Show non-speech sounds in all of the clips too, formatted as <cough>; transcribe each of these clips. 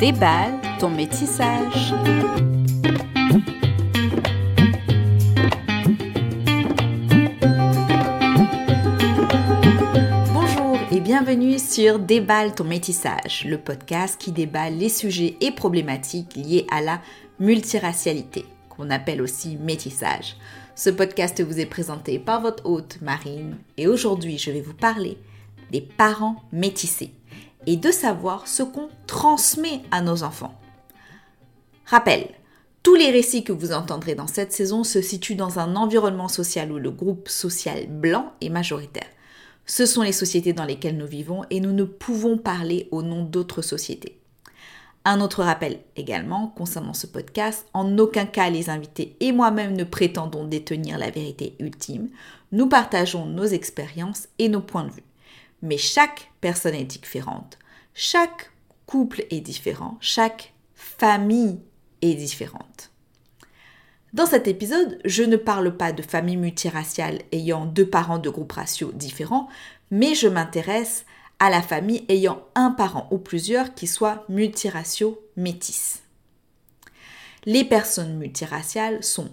Déballe ton métissage. Bonjour et bienvenue sur Déballe ton métissage, le podcast qui déballe les sujets et problématiques liés à la multiracialité, qu'on appelle aussi métissage. Ce podcast vous est présenté par votre hôte Marine et aujourd'hui je vais vous parler des parents métissés et de savoir ce qu'on transmet à nos enfants. Rappel, tous les récits que vous entendrez dans cette saison se situent dans un environnement social où le groupe social blanc est majoritaire. Ce sont les sociétés dans lesquelles nous vivons et nous ne pouvons parler au nom d'autres sociétés. Un autre rappel également concernant ce podcast, en aucun cas les invités et moi-même ne prétendons détenir la vérité ultime, nous partageons nos expériences et nos points de vue. Mais chaque personne est différente, chaque couple est différent, chaque famille est différente. Dans cet épisode, je ne parle pas de famille multiraciale ayant deux parents de groupes raciaux différents, mais je m'intéresse à la famille ayant un parent ou plusieurs qui soient multiraciaux métis. Les personnes multiraciales sont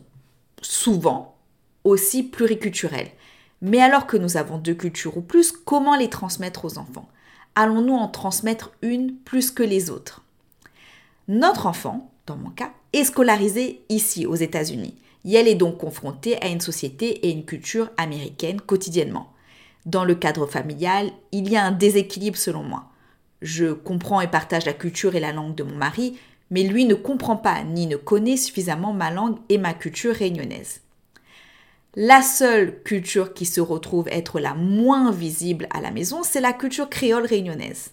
souvent aussi pluriculturelles. Mais alors que nous avons deux cultures ou plus, comment les transmettre aux enfants? Allons-nous en transmettre une plus que les autres? Notre enfant, dans mon cas, est scolarisé ici aux États-Unis. Et elle est donc confrontée à une société et une culture américaine quotidiennement. Dans le cadre familial, il y a un déséquilibre selon moi. Je comprends et partage la culture et la langue de mon mari, mais lui ne comprend pas ni ne connaît suffisamment ma langue et ma culture réunionnaise. La seule culture qui se retrouve être la moins visible à la maison, c'est la culture créole réunionnaise,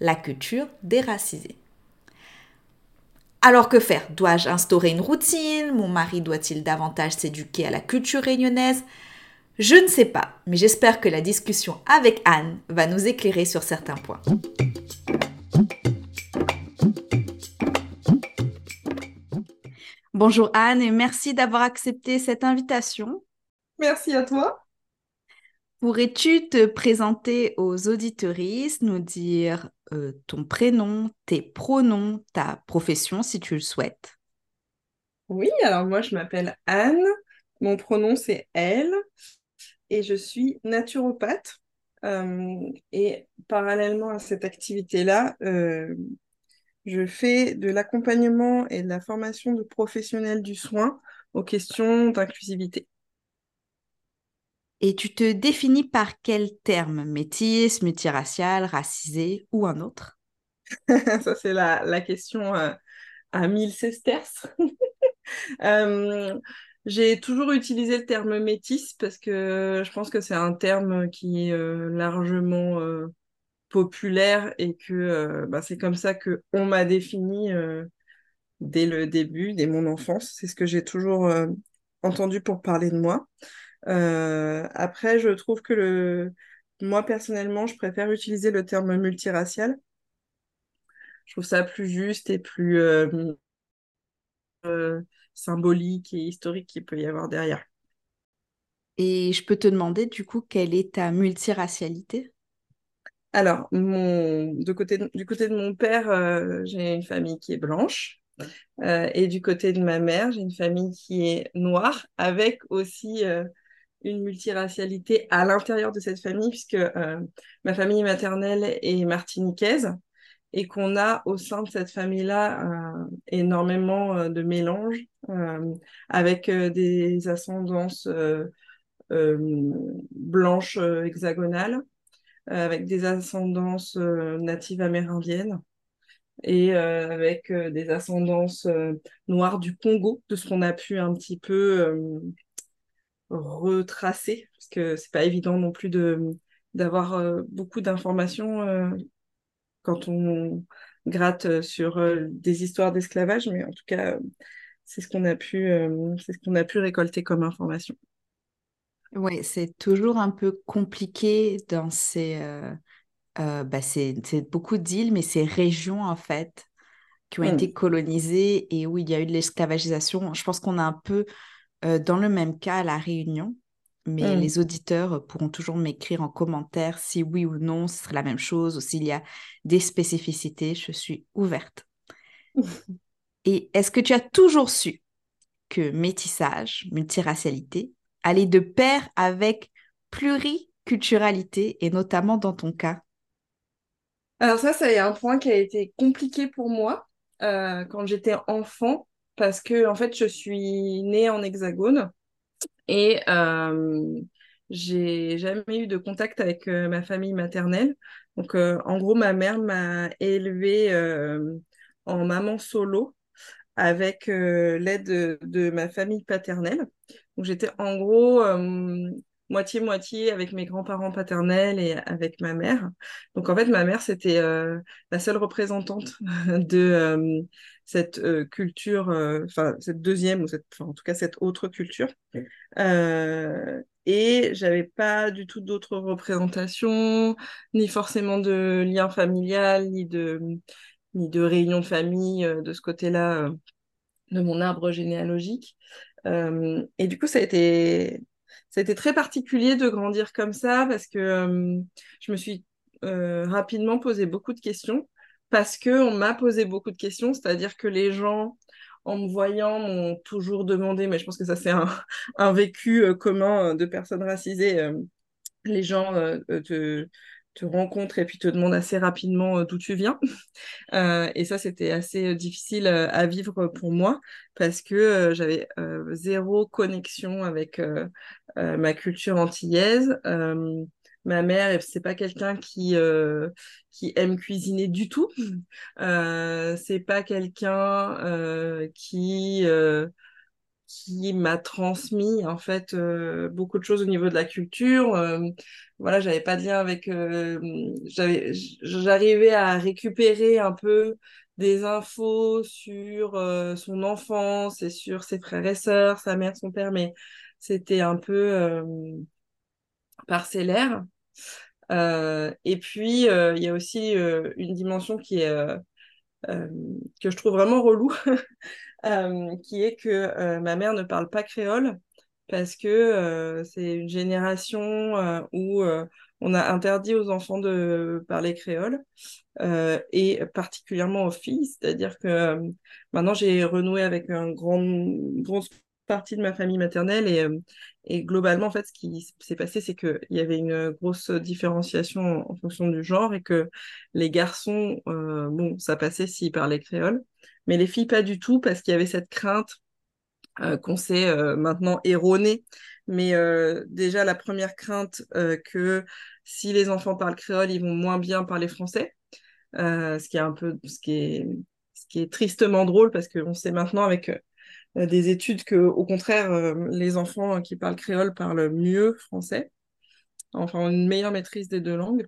la culture déracisée. Alors que faire? Dois-je instaurer une routine? Mon mari doit-il davantage s'éduquer à la culture réunionnaise? Je ne sais pas, mais j'espère que la discussion avec Anne va nous éclairer sur certains points. Bonjour Anne et merci d'avoir accepté cette invitation. Merci à toi. Pourrais-tu te présenter aux auditeuristes, nous dire euh, ton prénom, tes pronoms, ta profession si tu le souhaites? Oui, alors moi je m'appelle Anne, mon pronom c'est elle et je suis naturopathe. Euh, et parallèlement à cette activité-là, euh, je fais de l'accompagnement et de la formation de professionnels du soin aux questions d'inclusivité. Et tu te définis par quel terme? Métis, multiracial, racisé ou un autre? <laughs> Ça, c'est la, question euh, à mille sesterces. <laughs> euh, j'ai toujours utilisé le terme métis parce que je pense que c'est un terme qui est euh, largement populaire et que bah, c'est comme ça que on m'a défini dès le début, dès mon enfance. C'est ce que j'ai toujours entendu pour parler de moi. Euh, après, je trouve que le... moi, personnellement, je préfère utiliser le terme multiracial. Je trouve ça plus juste et plus euh, euh, symbolique et historique qu'il peut y avoir derrière. Et je peux te demander, du coup, quelle est ta multiracialité? Alors, mon... de côté de... du côté de mon père, j'ai une famille qui est blanche. Euh, et du côté de ma mère, j'ai une famille qui est noire, avec aussi euh, une multiracialité à l'intérieur de cette famille, puisque euh, ma famille maternelle est martiniquaise et qu'on a au sein de cette famille-là euh, énormément euh, de mélanges avec des ascendances blanches hexagonales, avec des ascendances natives amérindiennes et avec des ascendances noires du Congo, de ce qu'on a pu un petit peu retracer, parce que c'est pas évident non plus de d'avoir beaucoup d'informations quand on gratte sur des histoires d'esclavage, mais en tout cas, c'est ce qu'on a pu, c'est ce qu'on a pu récolter comme information. Oui, c'est toujours un peu compliqué dans ces, euh, bah c'est beaucoup d'îles, mais c'est régions en fait qui ont mmh. été colonisées et où il y a eu de l'esclavagisation. Je pense qu'on est un peu euh, dans le même cas à La Réunion, mais mmh. les auditeurs pourront toujours m'écrire en commentaire si oui ou non ce serait la même chose ou s'il y a des spécificités. Je suis ouverte. <laughs> Et est-ce que tu as toujours su que métissage, multiracialité, allait de pair avec pluriculturalité et notamment dans ton cas? Alors ça, c'est un point qui a été compliqué pour moi euh, quand j'étais enfant parce que en fait, je suis née en hexagone et euh, j'ai jamais eu de contact avec ma famille maternelle. Donc, en gros, ma mère m'a élevée en maman solo avec l'aide de, ma famille paternelle. Donc, j'étais en gros moitié-moitié avec mes grands-parents paternels et avec ma mère. Donc en fait, ma mère, c'était la seule représentante <laughs> de cette euh, culture, enfin cette deuxième, ou cette, en tout cas cette autre culture. et j'avais pas du tout d'autres représentations, ni forcément de lien familial, ni de, ni de réunion de famille de ce côté-là de mon arbre généalogique. et du coup, ça a été ça a été très particulier de grandir comme ça parce que euh, je me suis euh, rapidement posé beaucoup de questions parce que on m'a posé beaucoup de questions, c'est-à-dire que les gens en me voyant m'ont toujours demandé, mais je pense que ça c'est un, <laughs> vécu euh, commun de personnes racisées, les gens te, te rencontrent et puis te demandent assez rapidement d'où tu viens. <laughs> et ça, c'était assez difficile à vivre pour moi parce que j'avais zéro connexion avec euh, ma culture antillaise. Euh, ma mère, c'est pas quelqu'un qui euh, qui aime cuisiner du tout. <laughs> Euh, c'est pas quelqu'un qui qui m'a transmis en fait beaucoup de choses au niveau de la culture. voilà, j'avais pas de lien avec. j'arrivais à récupérer un peu des infos sur son enfance et sur ses frères et sœurs, sa mère, son père, mais c'était un peu euh, parcellaire. Euh, et puis, euh, il y a aussi une dimension qui est, que je trouve vraiment relou, <laughs> qui est que ma mère ne parle pas créole parce que c'est une génération où on a interdit aux enfants de parler créole et particulièrement aux filles. C'est-à-dire que maintenant j'ai renoué avec un grand, grand partie de ma famille maternelle et, euh, et globalement, en fait, ce qui s'est passé, c'est qu'il y avait une grosse différenciation en, fonction du genre et que les garçons, euh, bon, ça passait s'ils parlaient créole, mais les filles, pas du tout, parce qu'il y avait cette crainte euh, qu'on sait maintenant erronée. Mais déjà, la première crainte que si les enfants parlent créole, ils vont moins bien parler français. ce qui est un peu ce qui est ce qui est tristement drôle parce qu'on sait maintenant avec des études que, au contraire, euh, les enfants qui parlent créole parlent mieux français, enfin une meilleure maîtrise des deux langues.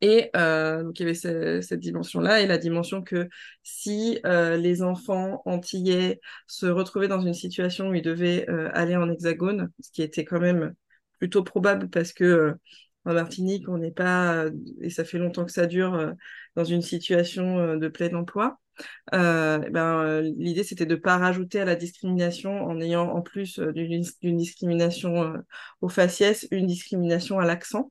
Et euh, donc il y avait cette dimension-là et la dimension que si les enfants antillais se retrouvaient dans une situation où ils devaient aller en hexagone, ce qui était quand même plutôt probable parce que en Martinique, on n'est pas, et ça fait longtemps que ça dure, dans une situation de plein emploi. Euh, eh ben, euh, l'idée c'était de ne pas rajouter à la discrimination en ayant en plus euh, d'une discrimination au faciès une discrimination à l'accent.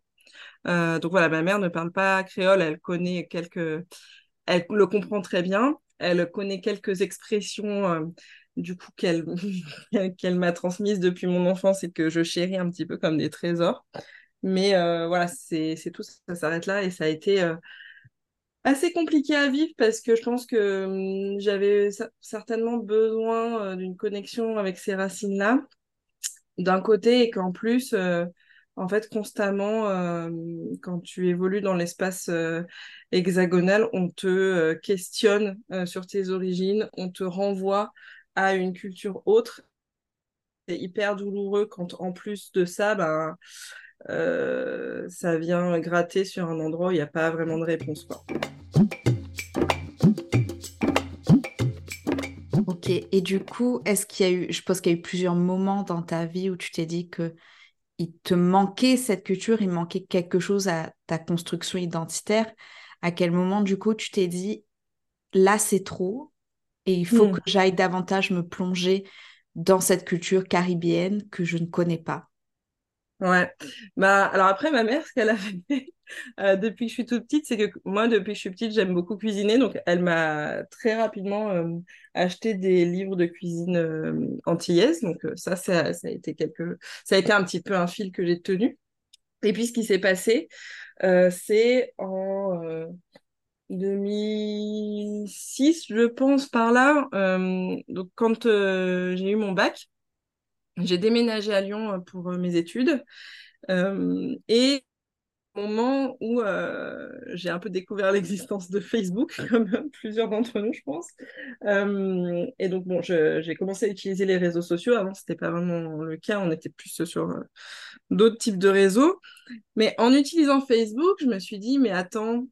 donc voilà, ma mère ne parle pas créole, elle connaît quelques, elle le comprend très bien, elle connaît quelques expressions du coup qu'elle <laughs> qu'elle m'a transmises depuis mon enfance et que je chéris un petit peu comme des trésors. Mais voilà, c'est tout, ça s'arrête là et ça a été assez compliqué à vivre parce que je pense que hum, j'avais certainement besoin euh, d'une connexion avec ces racines-là, d'un côté, et qu'en plus, euh, en fait, constamment, euh, quand tu évolues dans l'espace hexagonal, on te questionne sur tes origines, on te renvoie à une culture autre. C'est hyper douloureux quand, en plus de ça, ben, ça vient gratter sur un endroit où il n'y a pas vraiment de réponse. Quoi. Ok, et du coup, est-ce qu'il y a eu, je pense qu'il y a eu plusieurs moments dans ta vie où tu t'es dit que il te manquait cette culture, il manquait quelque chose à ta construction identitaire? À quel moment, du coup, tu t'es dit, là, c'est trop et il faut hmm. que j'aille davantage me plonger dans cette culture caribéenne que je ne connais pas? Ouais. Bah, alors après, ma mère, ce qu'elle a <laughs> fait euh, depuis que je suis toute petite, c'est que moi, depuis que je suis petite, j'aime beaucoup cuisiner. Donc, elle m'a très rapidement euh, acheté des livres de cuisine euh, antillaise. Donc, ça, ça, ça a été quelque... ça a été un petit peu un fil que j'ai tenu. Et puis, ce qui s'est passé, c'est en euh, 2006, je pense, par là. Donc, quand j'ai eu mon bac, j'ai déménagé à Lyon euh, pour euh, mes études. Euh, et au moment où euh, j'ai un peu découvert <laughs> l'existence de Facebook, comme plusieurs d'entre nous, je pense. Euh, et donc, bon, j'ai commencé à utiliser les réseaux sociaux. Avant, c'était pas vraiment le cas. On était plus sur euh, d'autres types de réseaux. Mais en utilisant Facebook, je me suis dit, mais attends,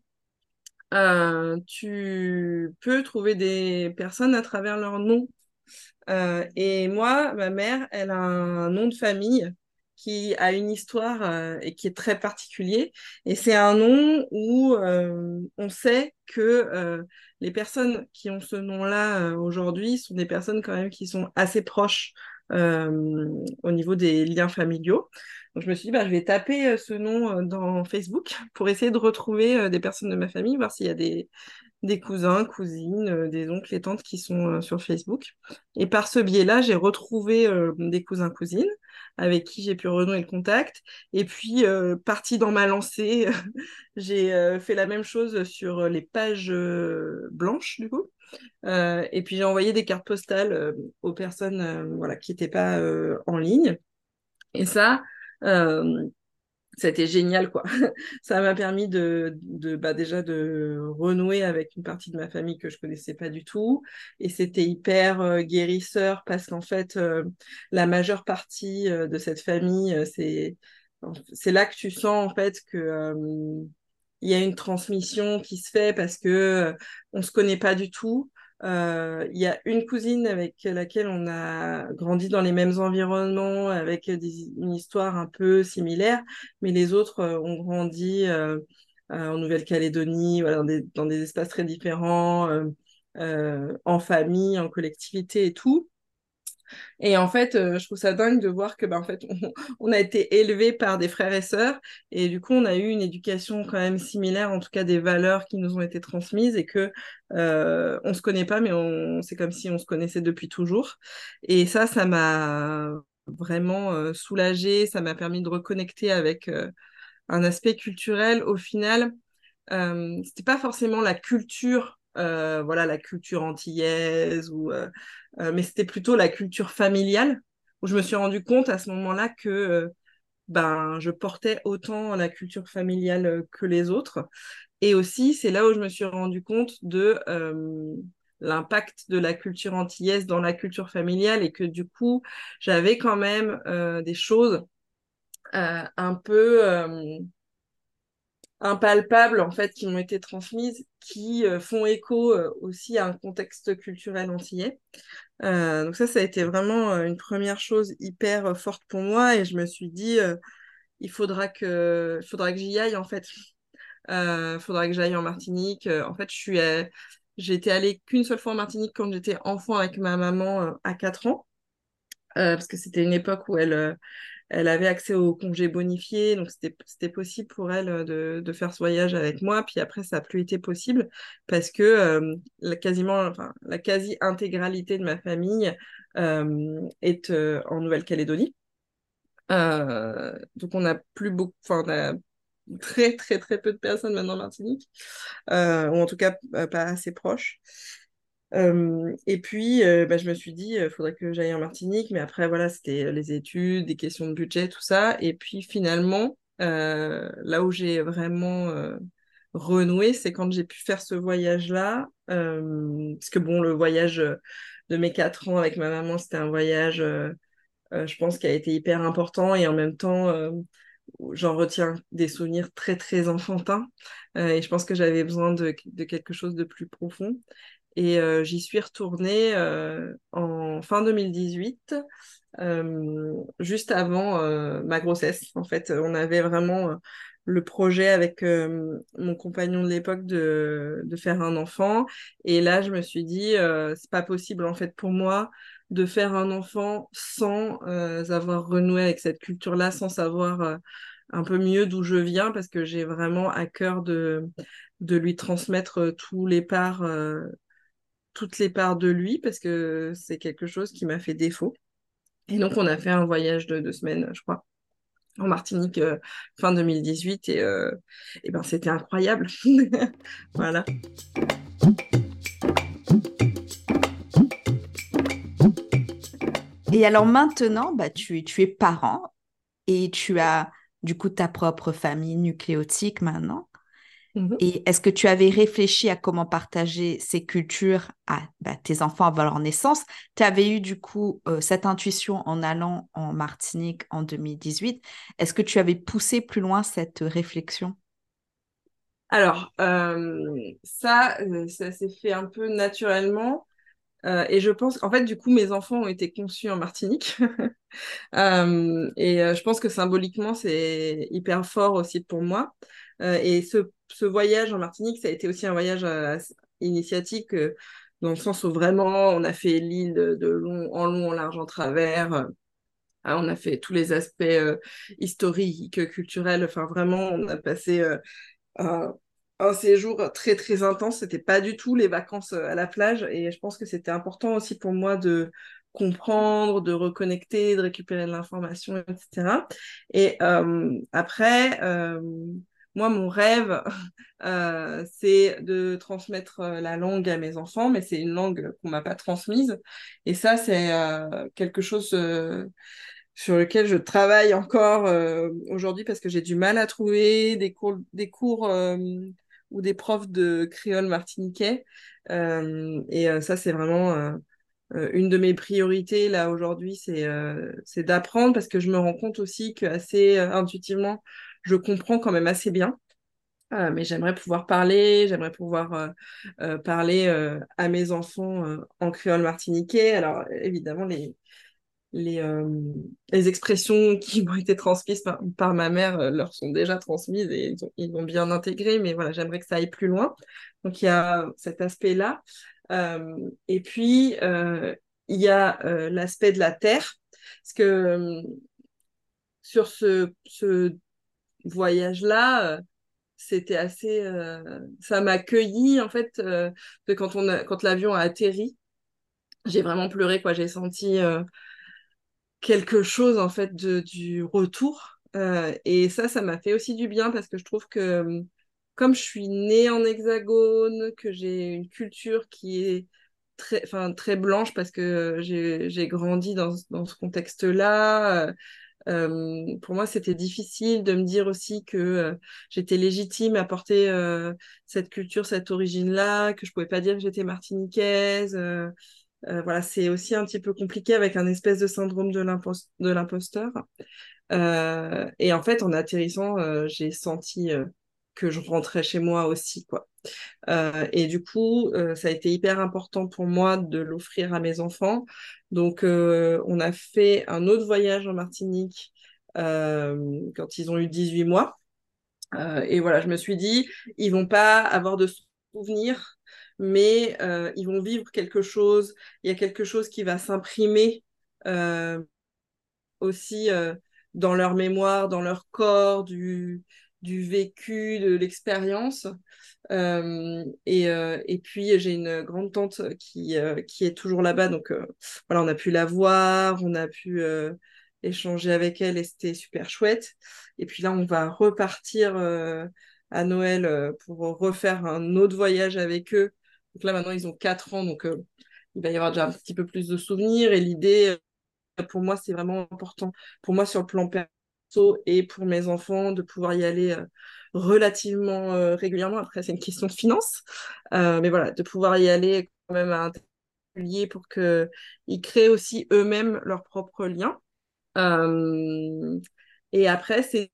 tu peux trouver des personnes à travers leur nom. Euh, et moi, ma mère, elle a un nom de famille qui a une histoire euh, et qui est très particulier. Et c'est un nom où euh, on sait que les personnes qui ont ce nom-là aujourd'hui sont des personnes quand même qui sont assez proches au niveau des liens familiaux. Donc je me suis dit, bah, je vais taper euh, ce nom euh, dans Facebook <laughs> pour essayer de retrouver euh, des personnes de ma famille, voir s'il y a des, des cousins, cousines, des oncles et tantes qui sont sur Facebook. Et par ce biais-là, j'ai retrouvé des cousins, cousines avec qui j'ai pu renouer le contact. Et puis, euh, partie dans ma lancée, <laughs> j'ai fait la même chose sur les pages blanches, du coup. Et puis, j'ai envoyé des cartes postales aux personnes voilà, qui n'étaient pas en ligne. Et ça, euh, a été génial, quoi. <laughs> Ça m'a permis de, bah, déjà de renouer avec une partie de ma famille que je connaissais pas du tout. Et c'était hyper euh, guérisseur parce qu'en fait, euh, la majeure partie euh, de cette famille, euh, c'est, c'est là que tu sens en fait que euh, il y a une transmission qui se fait parce que euh, on se connaît pas du tout. Euh, Il y a une cousine avec laquelle on a grandi dans les mêmes environnements, avec une histoire un peu similaire, mais les autres euh, ont grandi euh, en Nouvelle-Calédonie, voilà, dans des, dans des espaces très différents, en famille, en collectivité et tout. Et en fait, euh, je trouve ça dingue de voir que, ben, en fait, <laughs> on, a été élevés par des frères et sœurs, et du coup, on a eu une éducation quand même similaire, en tout cas des valeurs qui nous ont été transmises, et que euh, on se connaît pas, mais c'est comme si on se connaissait depuis toujours. Et ça, ça m'a vraiment euh, soulagée, ça m'a permis de reconnecter avec euh, un aspect culturel. Au final, euh, c'était pas forcément la culture, euh, voilà, la culture antillaise, ou, euh, euh, mais c'était plutôt la culture familiale, où je me suis rendu compte à ce moment-là que ben, je portais autant la culture familiale que les autres. Et aussi, c'est là où je me suis rendu compte de l'impact de la culture antillaise dans la culture familiale et que du coup, j'avais quand même des choses un peu impalpables en fait qui m'ont été transmises, qui euh, font écho euh, aussi à un contexte culturel antillais. Euh, donc ça, ça a été vraiment euh, une première chose hyper forte pour moi et je me suis dit, il faudra que, il faudra que j'y aille en fait. Euh, faudra que j'aille en Martinique. En fait, je suis, été allée qu'une seule fois en Martinique quand j'étais enfant avec ma maman à 4 ans, parce que c'était une époque où elle, elle avait accès aux congés bonifiés, donc c'était, possible pour elle euh, de, faire ce voyage avec moi. Puis après, ça n'a plus été possible parce que euh, la, la quasi-intégralité de ma famille euh, est en Nouvelle-Calédonie. Donc on n'a plus beaucoup, a très très peu de personnes maintenant en Martinique, ou en tout cas pas assez proches. Et puis bah, je me suis dit, il faudrait que j'aille en Martinique, mais après voilà, c'était les études, des questions de budget, tout ça. Et puis finalement, là où j'ai vraiment renoué, c'est quand j'ai pu faire ce voyage-là, parce que bon, le voyage de mes quatre ans avec ma maman, c'était un voyage je pense, qui a été hyper important et en même temps, j'en retiens des souvenirs très, très <laughs> enfantins. Et je pense que j'avais besoin de quelque chose de plus profond. Et euh, j'y suis retournée euh, en fin 2018, euh, juste avant euh, ma grossesse. En fait, on avait vraiment euh, le projet avec mon compagnon de l'époque de, de, faire un enfant. Et là, je me suis dit, c'est pas possible en fait pour moi de faire un enfant sans avoir renoué avec cette culture-là, sans savoir un peu mieux d'où je viens, parce que j'ai vraiment à cœur de, de lui transmettre tous les parts toutes les parts de lui parce que c'est quelque chose qui m'a fait défaut. Et donc, on a fait un voyage de deux semaines, je crois, en Martinique euh, fin 2018 et, euh, et ben, c'était incroyable. <laughs> voilà. Et alors maintenant, bah, tu, tu es parent et tu as du coup ta propre famille nucléotique maintenant. Mmh Et est-ce que tu avais réfléchi à comment partager ces cultures à bah, tes enfants avant leur naissance? Tu avais eu du coup euh, cette intuition en allant en Martinique en 2018. Est-ce que tu avais poussé plus loin cette réflexion? Alors, euh, ça, euh, ça s'est fait un peu naturellement. et je pense qu'en fait, du coup, mes enfants ont été conçus en Martinique. <laughs> et je pense que symboliquement, c'est hyper fort aussi pour moi. et ce ce voyage en Martinique, ça a été aussi un voyage euh, initiatique, euh, dans le sens où vraiment, on a fait l'île de, long, en long, en large, en travers. Euh, hein, on a fait tous les aspects historiques, culturels. Enfin, vraiment, on a passé un, séjour très, très intense. C'était pas du tout les vacances à la plage. Et je pense que c'était important aussi pour moi de comprendre, de reconnecter, de récupérer de l'information, etc. Et après, moi, mon rêve, euh, c'est de transmettre euh, la langue à mes enfants, mais c'est une langue qu'on m'a pas transmise. Et ça, c'est euh, quelque chose sur lequel je travaille encore aujourd'hui parce que j'ai du mal à trouver des cours, ou des profs de créole martiniquais. et ça, c'est vraiment une de mes priorités là aujourd'hui, c'est d'apprendre parce que je me rends compte aussi que assez intuitivement, je comprends quand même assez bien. Euh, mais j'aimerais pouvoir parler, j'aimerais pouvoir euh, euh, parler à mes enfants en créole martiniquais. Alors évidemment, les, les, les expressions <laughs> qui m'ont été transmises par, ma mère leur sont déjà transmises et ils ont, ils ont bien intégré, mais voilà, j'aimerais que ça aille plus loin. Donc il y a cet aspect-là. et puis, il y a l'aspect de la terre, parce que sur ce voyage-là, c'était assez. Euh, ça m'a accueilli, en fait, euh, quand, quand l'avion a atterri. J'ai vraiment pleuré, quoi. J'ai senti euh, quelque chose, en fait, du retour. et ça, ça m'a fait aussi du bien parce que je trouve que, comme je suis née en hexagone, que j'ai une culture qui est très, très blanche parce que j'ai grandi dans, dans ce contexte-là. Pour moi, c'était difficile de me dire aussi que j'étais légitime à porter cette culture, cette origine-là, que je pouvais pas dire que j'étais martiniquaise. voilà, c'est aussi un petit peu compliqué avec un espèce de syndrome de l'imposteur. et en fait, en atterrissant, j'ai senti que je rentrais chez moi aussi, quoi. Euh, et du coup, euh, ça a été hyper important pour moi de l'offrir à mes enfants. Donc, euh, on a fait un autre voyage en Martinique quand ils ont eu 18 mois. et voilà, je me suis dit, ils vont pas avoir de souvenirs, mais ils vont vivre quelque chose. Il y a quelque chose qui va s'imprimer aussi dans leur mémoire, dans leur corps, du, du vécu, de l'expérience. Euh, et, euh, et, puis j'ai une grande tante qui, euh, qui est toujours là-bas, donc voilà, on a pu la voir, on a pu échanger avec elle et c'était super chouette. Et puis là, on va repartir à Noël pour refaire un autre voyage avec eux. Donc là, maintenant, ils ont 4 ans, donc il va y avoir déjà un petit peu plus de souvenirs. Et l'idée, pour moi, c'est vraiment important. Pour moi, sur le plan et pour mes enfants de pouvoir y aller euh, relativement euh, régulièrement. Après, c'est une question de finance, euh, mais voilà, de pouvoir y aller quand même à un lieu pour qu'ils créent aussi eux-mêmes leurs propres liens. et après, c'est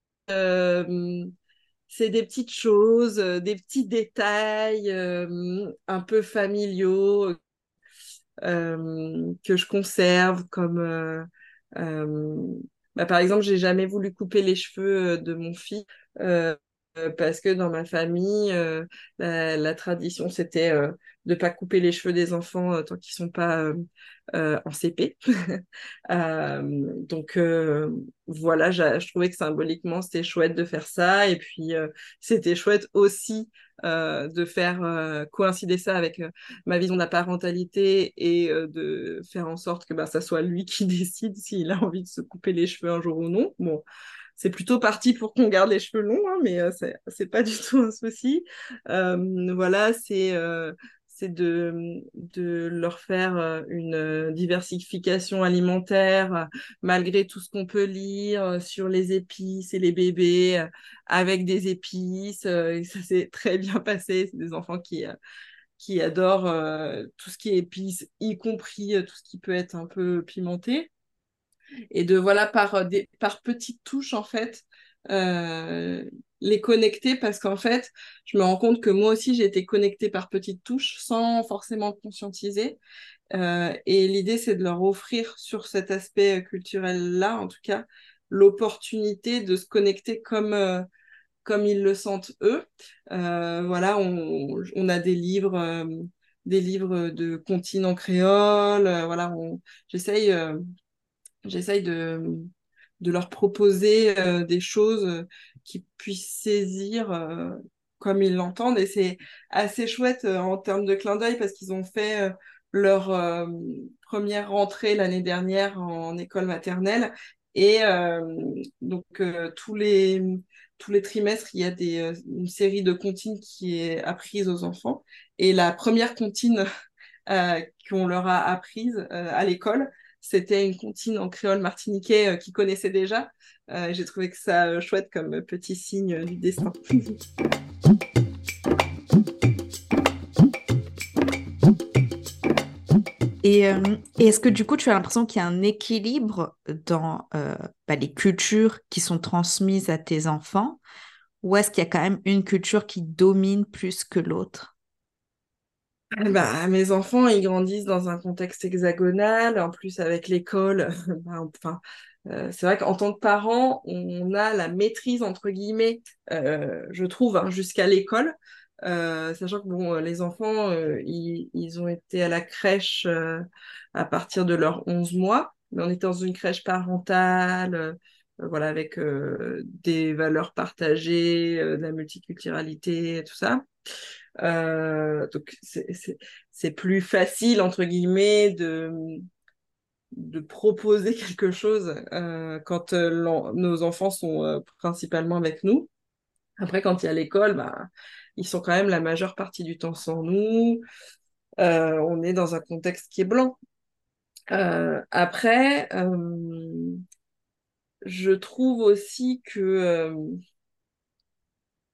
c'est des petites choses, des petits détails un peu familiaux que je conserve comme bah, par exemple, j'ai jamais voulu couper les cheveux euh, de mon fils. Euh, parce que dans ma famille, la, tradition, c'était de ne pas couper les cheveux des enfants tant qu'ils ne sont pas en CP. <laughs> donc voilà, je trouvais que symboliquement, c'était chouette de faire ça. Et puis, c'était chouette aussi de faire coïncider ça avec ma vision de la parentalité et de faire en sorte que bah, ça soit lui qui <laughs> décide s'il a envie de se couper les cheveux un jour ou non. Bon, c'est plutôt parti pour qu'on garde les cheveux longs, hein, mais euh, c'est pas du <laughs> tout un souci. Euh, voilà, c'est euh, de, de, leur faire une diversification alimentaire malgré tout ce qu'on peut lire sur les épices et les bébés avec des épices. Ça s'est <laughs> très bien passé. C'est des enfants qui, qui adorent tout ce qui est épices, y compris tout ce qui peut être un peu pimenté et de voilà par, euh, des, par petites touches en fait euh, les connecter parce qu'en fait je me rends compte que moi aussi j'ai été connectée par petites touches sans forcément conscientiser. Euh, et l'idée c'est de leur offrir sur cet aspect culturel là en tout cas l'opportunité de se connecter comme comme ils le sentent eux. Voilà on, on, a des livres des livres de comptines en créole voilà j'essaye j'essaye de, de leur proposer euh, des choses euh, qui puissent saisir euh, comme ils l'entendent. Et c'est assez chouette en termes de clin d'œil parce qu'ils ont fait leur première rentrée l'année dernière en école maternelle. Et donc tous les tous les trimestres, il y a des, une série de comptines qui est apprise aux enfants. Et la première comptine <laughs> qu'on leur a apprise à l'école, c'était une comptine en créole martiniquais euh, qu'ils connaissaient déjà. Euh, j'ai trouvé que ça euh, chouette comme petit signe du destin. Et, est-ce que du coup, tu as l'impression qu'il y a un équilibre dans bah, les cultures qui sont transmises à tes enfants? Ou est-ce qu'il y a quand même une culture qui domine plus que l'autre? <laughs> bah, mes enfants, ils grandissent dans un contexte hexagonal, en plus avec l'école. <laughs> Bah, enfin, euh, c'est vrai qu'en tant que parent, on a la maîtrise, entre guillemets, euh, je trouve, hein, jusqu'à l'école. Euh, sachant que bon, les enfants, ils, ils, ont été à la crèche à partir de leurs 11 mois, mais on était dans une crèche parentale, voilà, avec des valeurs partagées, de la multiculturalité, tout ça. Euh, donc c'est plus facile, entre guillemets, de, de proposer <laughs> quelque chose euh, quand euh, nos enfants sont principalement avec nous. Après, quand il y a l'école, bah, ils sont quand même la majeure partie du temps sans nous. on est dans un contexte qui est blanc. après, je trouve aussi que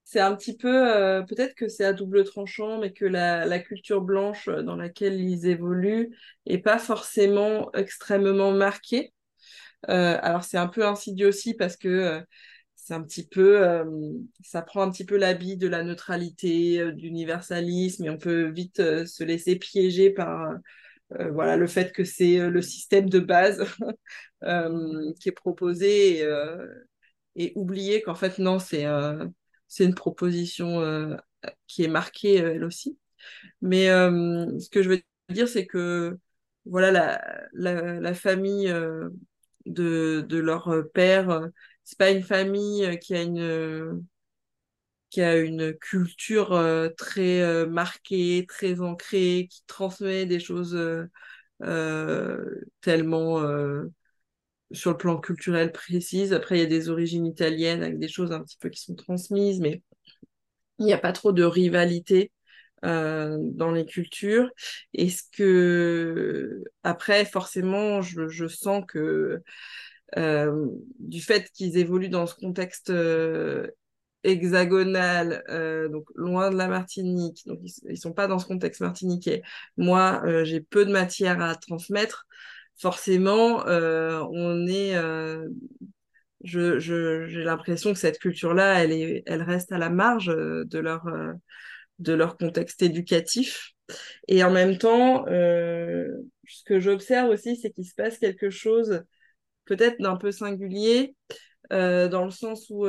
c'est un petit peu, euh, peut-être que c'est à double tranchant, mais que la, culture blanche dans laquelle ils évoluent est pas forcément extrêmement marquée. Euh, alors c'est un peu insidieux aussi parce que euh, c'est un petit peu, ça prend un petit peu l'habit de la neutralité, d'universalisme, et on peut vite se laisser piéger par voilà le fait que c'est le système de base <laughs> qui est proposé et oublier qu'en fait non c'est c'est une proposition euh, qui est marquée euh, elle aussi. Mais euh, ce que je veux dire, c'est que voilà, la, la, famille de, de, leur père, c'est pas une famille qui a une qui a une culture très marquée, très ancrée, qui transmet des choses tellement sur le plan culturel précise. Après, il y a des origines italiennes avec des choses un petit peu qui sont transmises, mais il n'y a pas trop de rivalité euh, dans les cultures. Est-ce que après, forcément, je, sens que euh, du fait qu'ils évoluent dans ce contexte euh, hexagonal, donc loin de la Martinique, donc ils, ne sont pas dans ce contexte martiniquais. Moi, j'ai peu de matière à transmettre forcément, euh, on est. Euh, j'ai l'impression que cette culture-là, elle, est, elle reste à la marge euh, de leur, de leur contexte éducatif. Et en même temps, ce que j'observe aussi, c'est qu'il se passe quelque chose peut-être d'un peu singulier, dans le sens où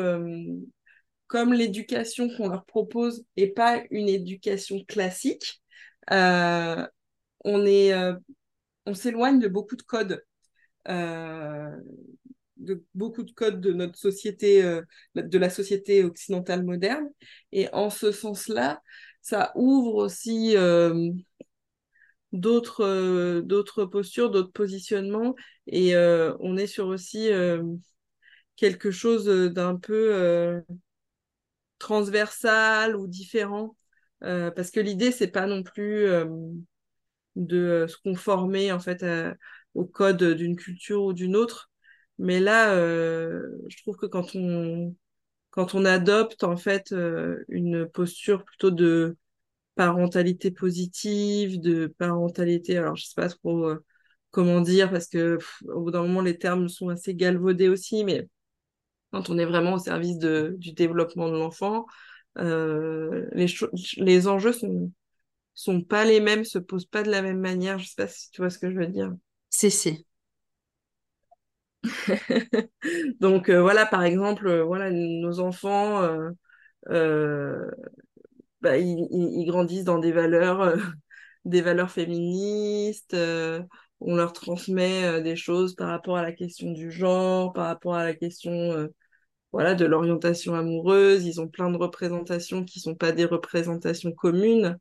comme l'éducation qu'on leur propose n'est pas une éducation classique, euh, on est, euh, on s'éloigne de beaucoup de codes, euh, de beaucoup de codes de notre société, de la société occidentale moderne. Et en ce sens-là, ça ouvre aussi d'autres d'autres postures, d'autres positionnements, et on est sur aussi quelque chose d'un peu transversal ou différent. Euh, parce que l'idée, c'est pas non plus euh, de se conformer en fait au code d'une culture ou d'une autre. Mais là, euh, je trouve que quand on, quand on adopte en fait une posture plutôt de parentalité positive, de parentalité, alors je sais pas trop comment dire, parce que au bout d'un moment, les termes sont assez galvaudés aussi, mais quand on est vraiment au service de, du développement de l'enfant, euh, les, les enjeux sont sont pas les mêmes, se posent pas de la même manière. Je sais pas si tu vois ce que je veux dire. Si, si. <laughs> Donc euh, voilà, par exemple, euh, voilà, nos enfants, bah, ils, ils, grandissent dans des valeurs, <laughs> des valeurs féministes. on leur transmet des choses par rapport à la question du genre, par rapport à la question voilà, de l'orientation amoureuse. Ils ont plein de représentations qui sont pas des représentations communes.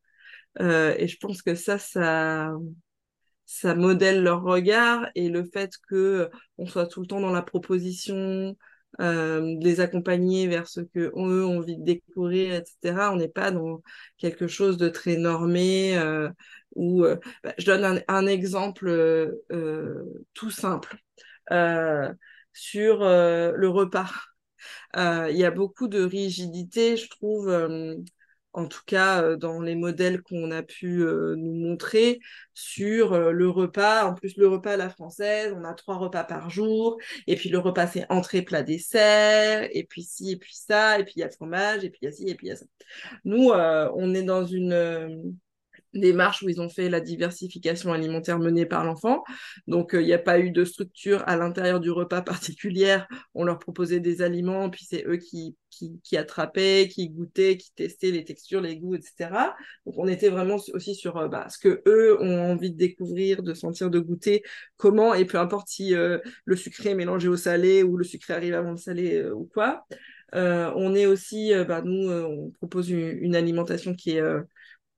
Euh, et je pense que ça, ça, modèle leur regard et le fait que on soit tout le temps dans la proposition, euh, les accompagner vers ce que eux ont envie de découvrir, etc. On n'est pas dans quelque chose de très normé. Euh, ou euh, bah, je donne un, exemple euh, tout simple sur le repas. Euh, il y a beaucoup de rigidité, je trouve, euh, en tout cas euh, dans les modèles qu'on a pu nous montrer sur le repas. En plus, le repas à la française, on a trois repas par jour, et puis le repas c'est entrée, plat, dessert, et puis ci, et puis ça, et puis il y a le fromage, et puis il y a ci, et puis il y a ça. Nous, on est dans une démarche où ils ont fait la diversification alimentaire menée par l'enfant. Donc, il n'y a pas eu de structure à l'intérieur du repas particulière. On leur proposait des aliments, puis c'est eux qui, qui, attrapaient, qui goûtaient, qui testaient les textures, les goûts, etc. Donc, on était vraiment aussi sur euh, bah, ce que eux ont envie de découvrir, de sentir, de goûter, comment, et peu importe si euh, le sucré est mélangé au salé ou le sucré arrive avant le salé euh, ou quoi. on est aussi, bah, nous, on propose une alimentation qui est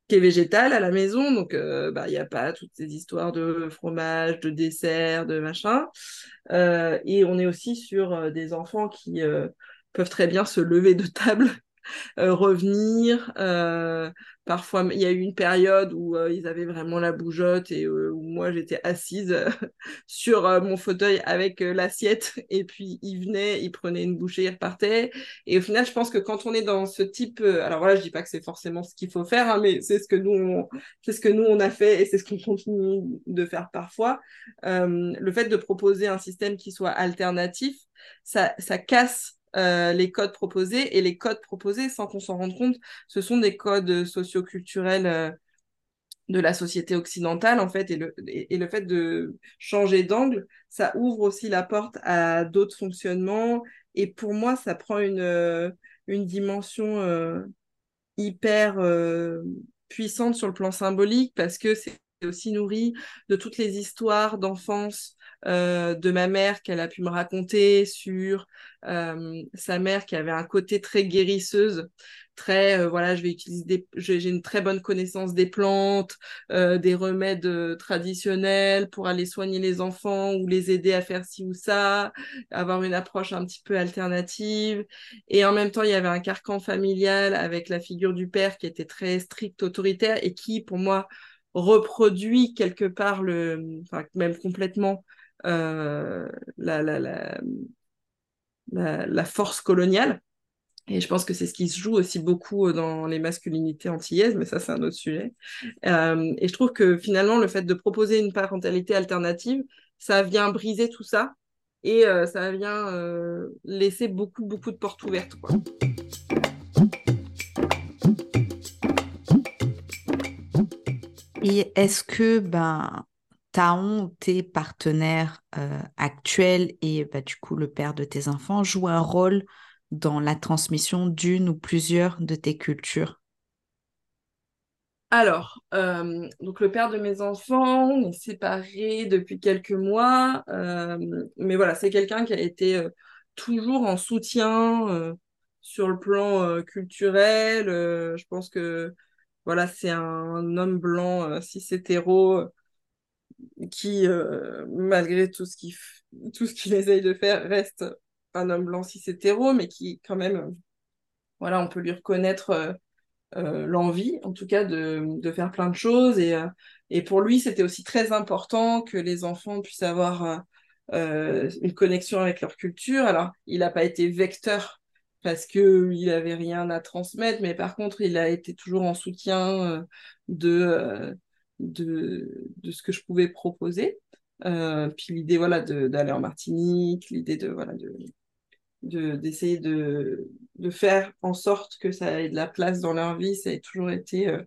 qui est végétale à la maison, donc euh, bah, il n'y a pas toutes ces histoires de fromage, de dessert, de machin. Euh, et on est aussi sur euh, des enfants qui peuvent très bien se lever de table <laughs> revenir. Euh, parfois, il y a eu une période où euh, ils avaient vraiment la bougeotte et où moi j'étais assise <laughs> sur mon fauteuil avec l'assiette <laughs> et puis ils venaient, ils prenaient une bouchée, ils repartaient. Et au final, je pense que quand on est dans ce type, alors voilà, je dis pas que c'est forcément ce qu'il faut faire, hein, mais c'est ce que nous, c'est ce que nous on a fait et c'est ce qu'on continue de faire parfois. le fait de proposer un système qui soit alternatif, ça, ça casse euh, les codes proposés. Et les codes proposés, sans qu'on s'en rende compte, ce sont des codes socioculturels euh, de la société occidentale, en fait. Et le, et, le fait de changer d'angle, ça ouvre aussi la porte à d'autres fonctionnements. Et pour moi, ça prend une, euh, une dimension hyper puissante sur le plan symbolique parce que c'est aussi nourri de toutes les histoires d'enfance euh, de ma mère qu'elle a pu me raconter sur euh, sa mère qui avait un côté très guérisseuse, très euh, voilà, je vais utiliser des, j'ai une très bonne connaissance des plantes, des remèdes traditionnels pour aller soigner les enfants ou les aider à faire ci ou ça, avoir une approche un petit peu alternative. Et en même temps, il y avait un carcan familial avec la figure du père qui était très strict, autoritaire et qui, pour moi, reproduit quelque part le, enfin même complètement euh, la, la, force coloniale. Et je pense que c'est ce qui se joue aussi beaucoup dans les masculinités antillaises, mais ça, c'est un autre sujet. Euh, et je trouve que finalement, le fait de proposer une parentalité alternative, ça vient briser tout ça et euh, ça vient laisser beaucoup, beaucoup de portes ouvertes. Quoi. Et est-ce que ben, Taon, tes partenaires euh, actuels et bah, du coup le père de tes enfants jouent un rôle dans la transmission d'une ou plusieurs de tes cultures? Alors, euh, donc le père de mes enfants, on est séparés depuis quelques mois, euh, mais voilà, c'est quelqu'un qui a été toujours en soutien sur le plan culturel. je pense que voilà, c'est un, homme blanc cis hétéro qui, malgré tout ce qu'il tout ce qu'il essaye de faire, reste un homme blanc cis mais qui quand même, voilà, on peut lui reconnaître euh, l'envie, en tout cas, de, de, faire plein de choses. Et, euh, et pour lui, c'était aussi très important que les enfants puissent avoir euh, une connexion avec leur culture. Alors, il n'a pas été vecteur parce qu'il n'avait rien à transmettre, mais par contre, il a été toujours en soutien de, de, de, ce que je pouvais proposer. puis l'idée voilà, d'aller en Martinique, l'idée de, voilà, de, d'essayer de, de, faire en sorte que ça ait de la place dans leur vie, ça a toujours été euh,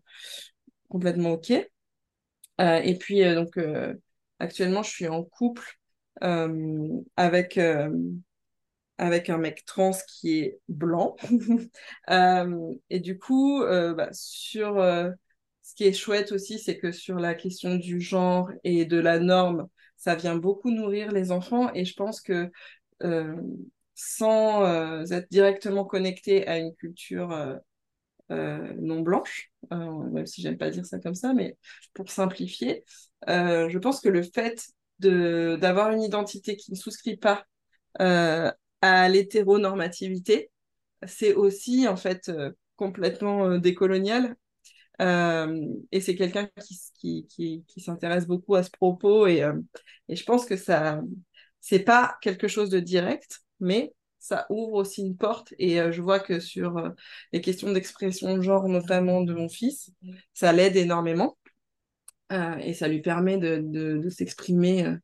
complètement OK. Euh, et puis, euh, donc, actuellement, je suis en couple avec, avec un mec trans qui est blanc. <laughs> et du coup, bah, sur ce qui est chouette aussi, c'est que sur la question du genre et de la norme, ça vient beaucoup nourrir les enfants. Et je pense que sans euh, être directement connecté à une culture euh, euh, non blanche, même si j'aime pas dire ça comme ça, mais pour simplifier, je pense que le fait d'avoir une identité qui ne souscrit pas à l'hétéronormativité, c'est aussi en fait complètement décolonial. Et c'est quelqu'un qui, qui, qui, s'intéresse beaucoup à ce propos et, et je pense que ça c'est pas quelque chose de direct, mais ça ouvre aussi une porte. Et euh, je vois que sur euh, les questions d'expression de genre, notamment de mon fils, ça l'aide énormément. Euh, et ça lui permet de, s'exprimer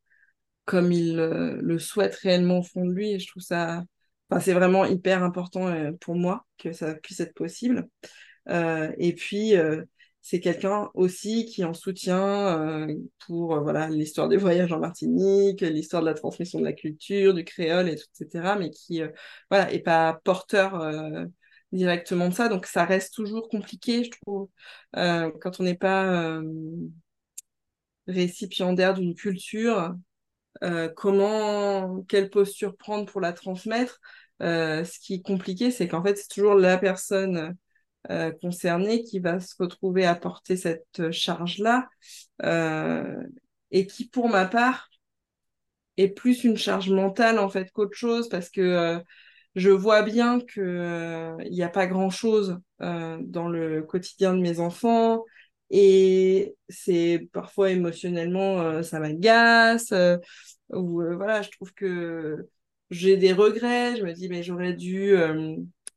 comme il le souhaite réellement au fond de lui. Et je trouve ça, enfin, c'est vraiment hyper important pour moi que ça puisse être possible. Et puis, c'est quelqu'un aussi qui en soutient euh, pour euh, voilà l'histoire des voyages en Martinique, l'histoire de la transmission de la culture, du créole, et etc. Mais qui euh, voilà est pas porteur directement de ça, donc ça reste toujours compliqué, je trouve, quand on n'est pas récipiendaire d'une culture. comment, quelle posture prendre pour la transmettre Ce qui est compliqué, c'est qu'en fait, c'est toujours la personne euh, concerné qui va se retrouver à porter cette charge-là euh, et qui, pour ma part, est plus une charge mentale en fait qu'autre chose parce que euh, je vois bien que il n'y a pas grand-chose dans le quotidien de mes enfants et c'est parfois émotionnellement ça m'agace ou voilà je trouve que j'ai des regrets je me dis mais j'aurais dû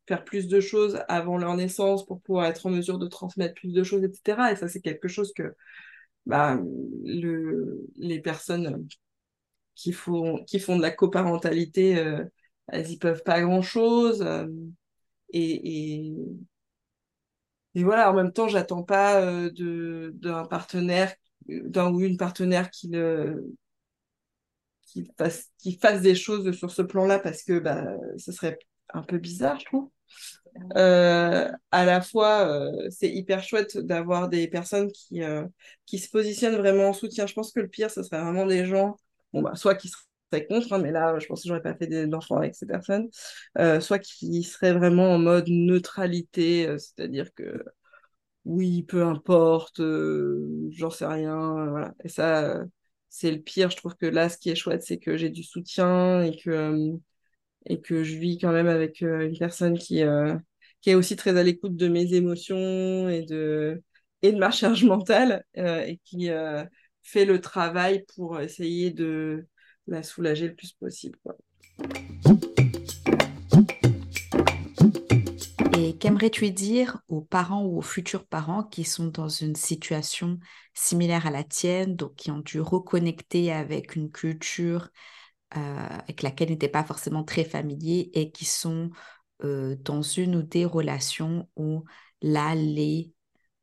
faire plus de choses avant leur naissance pour pouvoir être en mesure de transmettre plus de choses, etc. Et ça, c'est quelque chose que bah, le, les personnes qui font, qui font de la coparentalité, euh, elles y peuvent pas grand-chose. Euh, et, et, et, voilà, en même temps, j'attends pas euh, d'un partenaire, d'un ou une partenaire qui le qui fasse, qui fasse des choses sur ce plan-là parce que bah, ce serait un peu bizarre, je trouve. Euh, à la fois, euh, c'est hyper chouette d'avoir des personnes qui, euh, qui se positionnent vraiment en soutien. Je pense que le pire, ce serait vraiment des gens, bon, bah, soit qui seraient contre, hein, mais là, je pense que j'aurais pas fait d'enfants avec ces personnes, soit qui seraient vraiment en mode neutralité, c'est-à-dire que oui, peu importe, j'en sais rien, voilà. Et ça, c'est le pire. Je trouve que là, ce qui est chouette, c'est que j'ai du soutien et que et que je vis quand même avec euh, une personne qui, euh, qui est aussi très à l'écoute de mes émotions et de, et de ma charge mentale euh, et qui fait le travail pour essayer de la soulager le plus possible. Et qu'aimerais-tu dire aux parents ou aux futurs parents qui sont dans une situation similaire à la tienne, donc qui ont dû reconnecter avec une culture avec laquelle ils n'étaient pas forcément très familiers et qui sont euh, dans une ou des relations où là, les,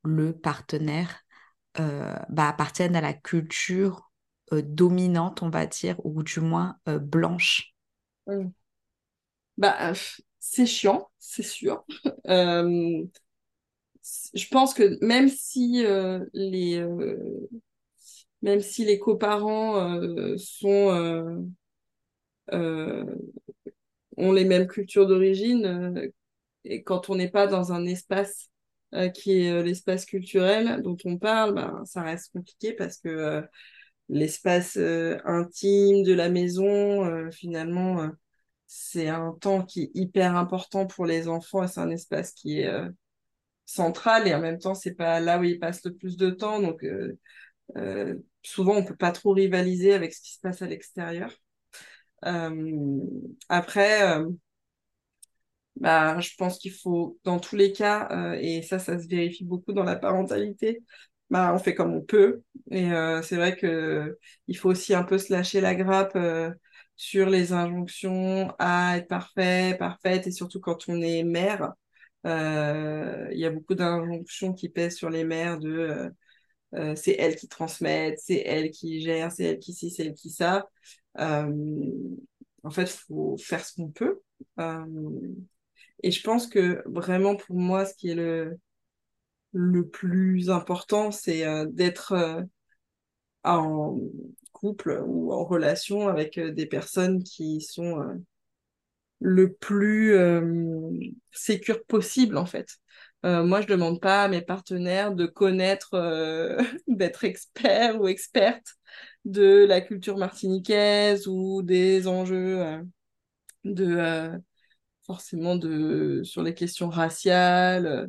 le partenaire euh, bah, appartiennent à la culture dominante, on va dire, ou du moins blanche. Bah, c'est chiant, c'est sûr. <laughs> je pense que même si les même si les coparents sont ont les mêmes cultures d'origine, et quand on n'est pas dans un espace euh, qui est euh, l'espace culturel dont on parle, ben, ça reste compliqué parce que euh, l'espace intime de la maison, finalement, c'est un temps qui est hyper important pour les enfants c'est un espace qui est central et en même temps, c'est pas là où ils passent le plus de temps. Donc, souvent, on peut pas trop rivaliser avec ce qui se passe à l'extérieur. Après, bah, je pense qu'il faut, dans tous les cas, euh, et ça, ça se vérifie beaucoup dans la parentalité, bah, on fait comme on peut. Et euh, c'est vrai que il faut aussi un peu se lâcher la grappe euh, sur les injonctions à être parfait, parfaite, et surtout quand on est mère. Il y a beaucoup d'injonctions qui pèsent sur les mères de c'est elle qui transmettent, c'est elle qui gère, c'est elle qui ci, c'est elle qui ça. En fait, faut faire ce qu'on peut. Et je pense que vraiment pour moi, ce qui est le, le plus important, c'est euh, d'être euh, en couple ou en relation avec euh, des personnes qui sont le plus sécures possible, en fait. moi, je ne demande pas à mes partenaires de connaître, <laughs> d'être experts ou expertes de la culture martiniquaise ou des enjeux de forcément de, sur les questions raciales, euh,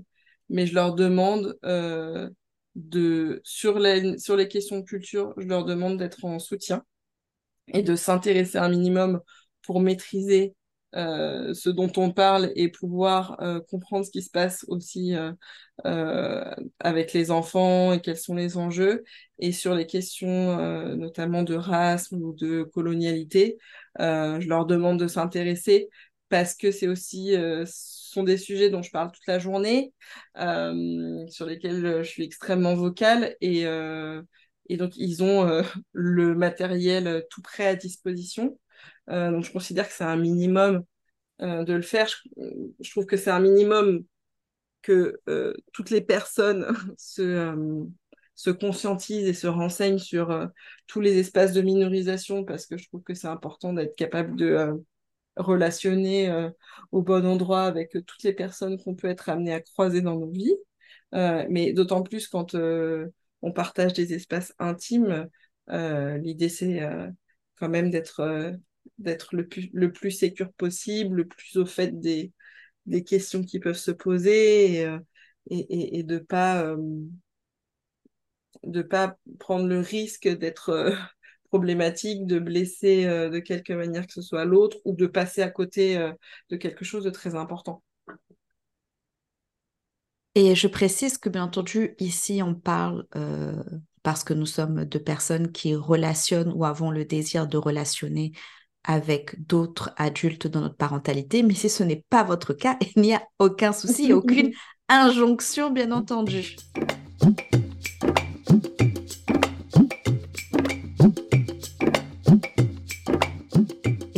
mais je leur demande euh, de, sur les, sur les questions de culture, je leur demande d'être en soutien et de s'intéresser un minimum pour maîtriser euh, ce dont on parle et pouvoir comprendre ce qui se passe aussi avec les enfants et quels sont les enjeux. Et sur les questions notamment de race ou de colonialité, je leur demande de s'intéresser parce que c'est aussi euh, sont des sujets dont je parle toute la journée, euh, sur lesquels euh, je suis extrêmement vocale et, et donc ils ont <laughs> le matériel tout prêt à disposition. Donc je considère que c'est un minimum de le faire. Je, trouve que c'est un minimum que toutes les personnes <laughs> se, se conscientisent et se renseignent sur tous les espaces de minorisation parce que je trouve que c'est important d'être capable de relationner euh, au bon endroit avec euh, toutes les personnes qu'on peut être amené à croiser dans nos vies. Euh, mais d'autant plus quand on partage des espaces intimes, l'idée c'est quand même d'être d'être le plus, le plus sécure possible, le plus au fait des, des questions qui peuvent se poser et, et, et, de pas de pas prendre le risque d'être <laughs> problématique de blesser euh, de quelque manière que ce soit l'autre ou de passer à côté euh, de quelque chose de très important. Et je précise que bien entendu, ici, on parle euh, parce que nous sommes deux personnes qui relationnent ou avons le désir de relationner avec d'autres adultes dans notre parentalité. Mais si ce n'est pas votre cas, <laughs> il n'y a aucun souci, aucune <laughs> injonction, bien entendu.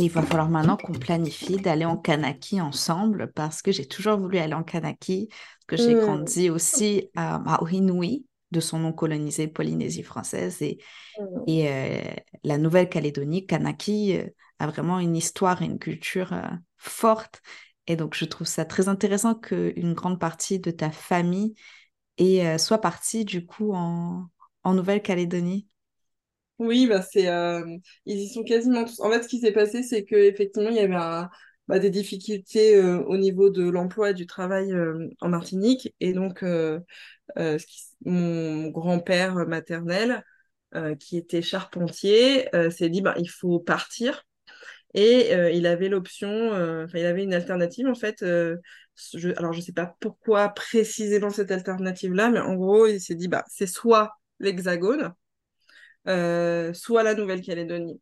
il va falloir maintenant qu'on planifie d'aller en Kanaki ensemble parce que j'ai toujours voulu aller en Kanaki, que j'ai mmh. grandi aussi à, à de son nom colonisé Polynésie française. Et, et euh, la Nouvelle-Calédonie, Kanaki, euh, a vraiment une histoire et une culture euh, forte. Et donc, je trouve ça très intéressant qu'une grande partie de ta famille et, soit partie du coup en, Nouvelle-Calédonie. Oui, bah c'est, euh, ils y sont quasiment tous. En fait, ce qui s'est passé, c'est qu'effectivement, il y avait bah, des difficultés euh, au niveau de l'emploi et du travail euh, en Martinique. Et donc, mon grand-père maternel, qui était charpentier, s'est dit, bah, il faut partir. Et il avait l'option, enfin, il avait une alternative, en fait. Je, alors, je ne sais pas pourquoi précisément cette alternative-là, mais en gros, il s'est dit, bah, c'est soit l'Hexagone, euh, soit la Nouvelle-Calédonie.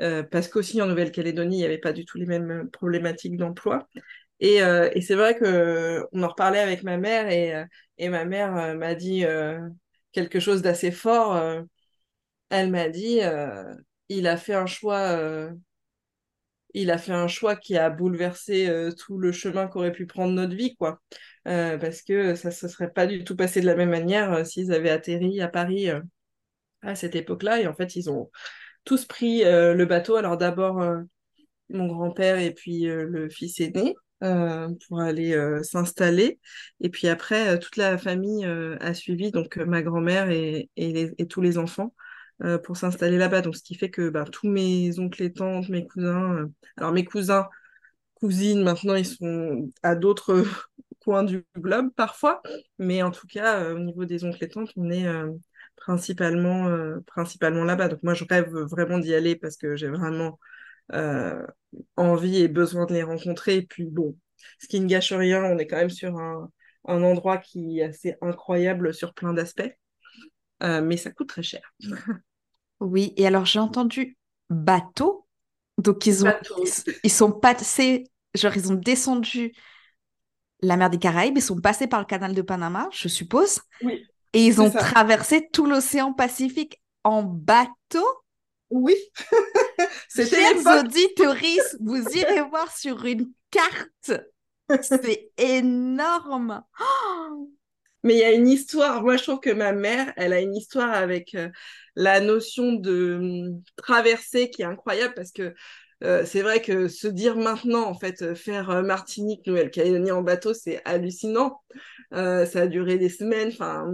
Euh, parce qu'aussi en Nouvelle-Calédonie, il n'y avait pas du tout les mêmes problématiques d'emploi. Et, euh, et c'est vrai qu'on en reparlait avec ma mère et, et ma mère m'a dit quelque chose d'assez fort. elle m'a dit, il a fait un choix, il a fait un choix qui a bouleversé tout le chemin qu'aurait pu prendre notre vie, quoi. parce que ça ne se serait pas du tout passé de la même manière s'ils avaient atterri à Paris à cette époque-là. Et en fait, ils ont tous pris le bateau. Alors d'abord mon grand-père et puis le fils aîné. Euh, pour aller euh, s'installer. Et puis après, euh, toute la famille a suivi, donc ma grand-mère et, tous les enfants, pour s'installer là-bas. Donc ce qui fait que bah, tous mes oncles et tantes, mes cousins, alors mes cousins, cousines, maintenant ils sont à d'autres <laughs> coins du globe parfois, mais en tout cas, au niveau des oncles et tantes, on est principalement, principalement là-bas. Donc moi, je rêve vraiment d'y aller parce que j'ai vraiment euh, envie et besoin de les rencontrer. Et puis bon, ce qui ne gâche rien, on est quand même sur un, endroit qui est assez incroyable sur plein d'aspects, euh, mais ça coûte très cher. <laughs> oui, et alors j'ai entendu bateau, donc ils, ont, ils, sont passés, genre ils ont descendu la mer des Caraïbes, ils sont passés par le canal de Panama, je suppose, oui, et ils ont traversé tout l'océan Pacifique en bateau oui. <laughs> Chers auditeurs, vous <laughs> irez voir sur une carte. C'est énorme. Mais il y a une histoire. Moi, je trouve que ma mère, elle a une histoire avec euh, la notion de hum, traversée qui est incroyable parce que euh, c'est vrai que se dire maintenant, en fait, euh, faire Martinique, Nouvelle-Calédonie en bateau, c'est hallucinant. ça a duré des semaines. Enfin,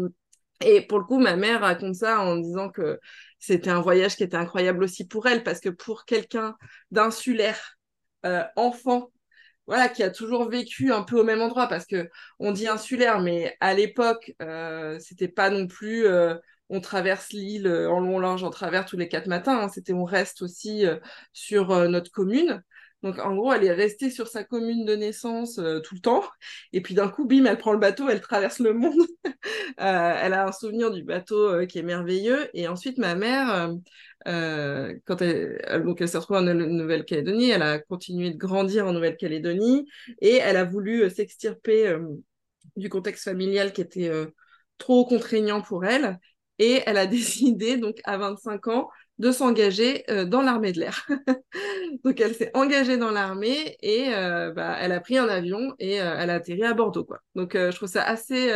et pour le coup, ma mère raconte ça en disant que c'était un voyage qui était incroyable aussi pour elle, parce que pour quelqu'un d'insulaire, euh, enfant, voilà, qui a toujours vécu un peu au même endroit, parce que on dit insulaire, mais à l'époque, euh, c'était pas non plus euh, on traverse l'île en long large en travers tous les quatre matins, hein. c'était on reste aussi sur notre commune. Donc en gros, elle est restée sur sa commune de naissance euh, tout le temps. Et puis d'un coup, bim, elle prend le bateau, elle traverse le monde. <laughs> Euh, elle a un souvenir du bateau euh, qui est merveilleux. Et ensuite, ma mère, quand elle, donc elle s'est retrouvée en Nouvelle-Calédonie, elle a continué de grandir en Nouvelle-Calédonie et elle a voulu s'extirper du contexte familial qui était trop contraignant pour elle. Et elle a <laughs> décidé, donc à 25 ans, de s'engager euh, dans l'armée de l'air. <laughs> Donc elle s'est engagée dans l'armée et euh, bah, elle a pris un avion et euh, elle a atterri à Bordeaux. Quoi. Donc je trouve ça assez,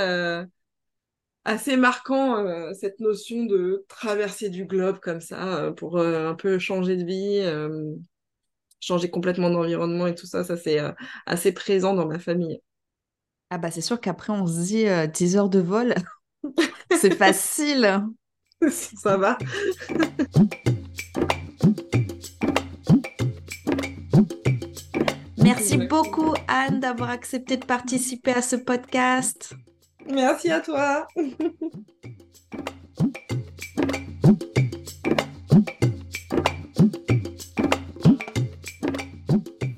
assez marquant, cette notion de traverser du globe comme ça pour un peu changer de vie, changer complètement d'environnement et tout ça. Ça, c'est assez présent dans ma famille. Ah bah c'est sûr qu'après on se dit 10 heures de vol, <laughs> c'est facile. <laughs> Ça va. Merci beaucoup Anne d'avoir accepté de participer à ce podcast. Merci à toi.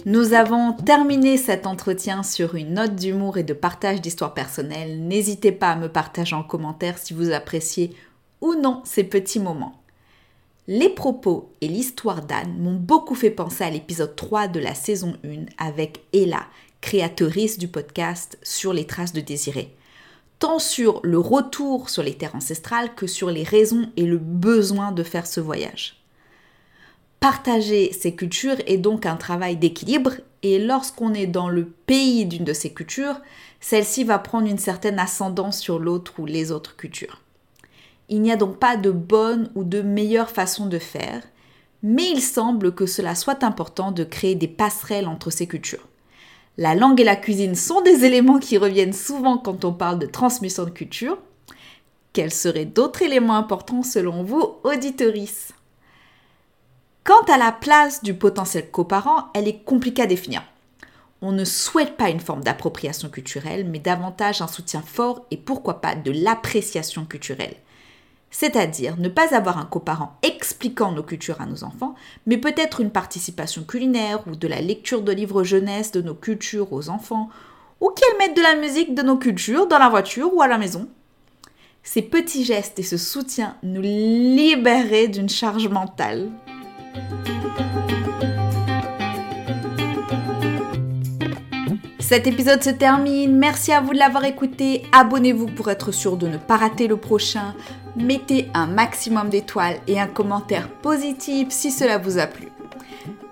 Nous avons terminé cet entretien sur une note d'humour et de partage d'histoires personnelles. N'hésitez pas à me partager en commentaire si vous appréciez ou non ces petits moments. Les propos et l'histoire d'Anne m'ont beaucoup fait penser à l'épisode 3 de la saison 1 avec Ella, créatrice du podcast Sur les traces de Désiré. Tant sur le retour sur les terres ancestrales que sur les raisons et le besoin de faire ce voyage. Partager ces cultures est donc un travail d'équilibre et lorsqu'on est dans le pays d'une de ces cultures, celle-ci va prendre une certaine ascendance sur l'autre ou les autres cultures. Il n'y a donc pas de bonne ou de meilleure façon de faire, mais il semble que cela soit important de créer des passerelles entre ces cultures. La langue et la cuisine sont des éléments qui reviennent souvent quand on parle de transmission de culture. Quels seraient d'autres éléments importants selon vous, auditorices Quant à la place du potentiel coparent, elle est compliquée à définir. On ne souhaite pas une forme d'appropriation culturelle, mais davantage un soutien fort et pourquoi pas de l'appréciation culturelle. C'est-à-dire ne pas avoir un coparent expliquant nos cultures à nos enfants, mais peut-être une participation culinaire ou de la lecture de livres jeunesse de nos cultures aux enfants, ou qu'elle mette de la musique de nos cultures dans la voiture ou à la maison. Ces petits gestes et ce soutien nous libéraient d'une charge mentale. Cet épisode se termine. Merci à vous de l'avoir écouté. Abonnez-vous pour être sûr de ne pas rater le prochain. Mettez un maximum d'étoiles et un commentaire positif si cela vous a plu.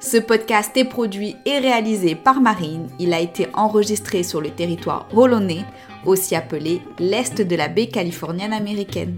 Ce podcast est produit et réalisé par Marine. Il a été enregistré sur le territoire hollandais, aussi appelé l'Est de la baie californienne américaine.